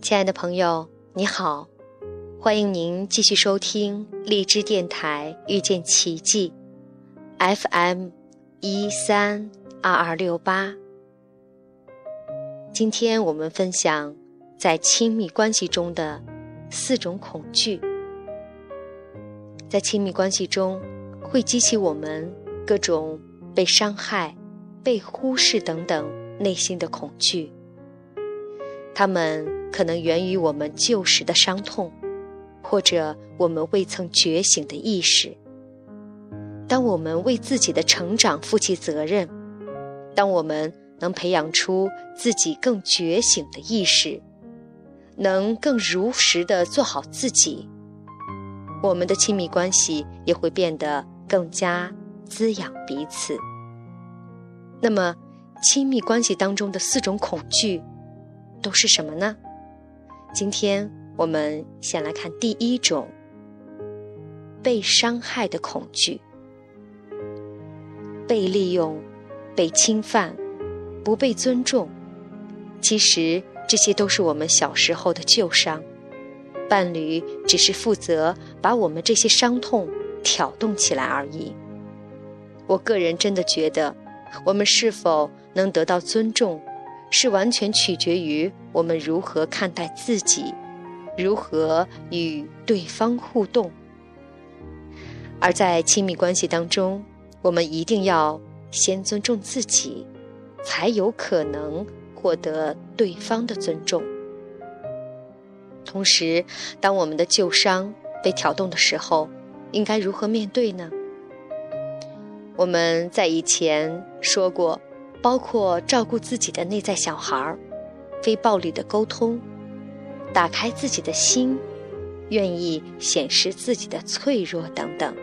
亲爱的朋友，你好，欢迎您继续收听荔枝电台遇见奇迹，FM 一三二二六八。今天我们分享在亲密关系中的四种恐惧，在亲密关系中会激起我们各种被伤害、被忽视等等内心的恐惧。他们可能源于我们旧时的伤痛，或者我们未曾觉醒的意识。当我们为自己的成长负起责任，当我们能培养出自己更觉醒的意识，能更如实的做好自己，我们的亲密关系也会变得更加滋养彼此。那么，亲密关系当中的四种恐惧。都是什么呢？今天我们先来看第一种：被伤害的恐惧、被利用、被侵犯、不被尊重。其实这些都是我们小时候的旧伤，伴侣只是负责把我们这些伤痛挑动起来而已。我个人真的觉得，我们是否能得到尊重？是完全取决于我们如何看待自己，如何与对方互动。而在亲密关系当中，我们一定要先尊重自己，才有可能获得对方的尊重。同时，当我们的旧伤被挑动的时候，应该如何面对呢？我们在以前说过。包括照顾自己的内在小孩儿，非暴力的沟通，打开自己的心，愿意显示自己的脆弱等等。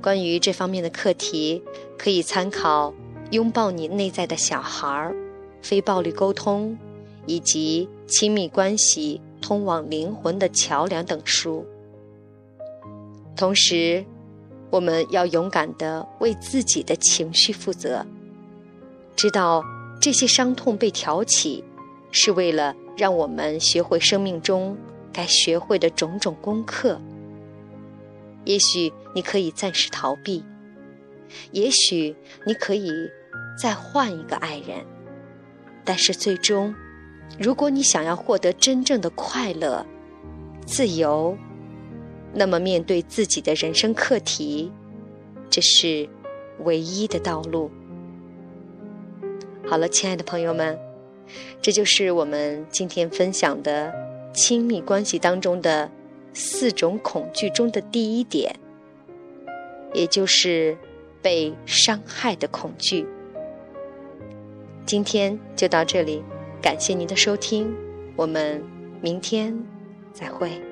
关于这方面的课题，可以参考《拥抱你内在的小孩儿》《非暴力沟通》以及《亲密关系通往灵魂的桥梁》等书。同时，我们要勇敢地为自己的情绪负责。知道这些伤痛被挑起，是为了让我们学会生命中该学会的种种功课。也许你可以暂时逃避，也许你可以再换一个爱人，但是最终，如果你想要获得真正的快乐、自由，那么面对自己的人生课题，这是唯一的道路。好了，亲爱的朋友们，这就是我们今天分享的亲密关系当中的四种恐惧中的第一点，也就是被伤害的恐惧。今天就到这里，感谢您的收听，我们明天再会。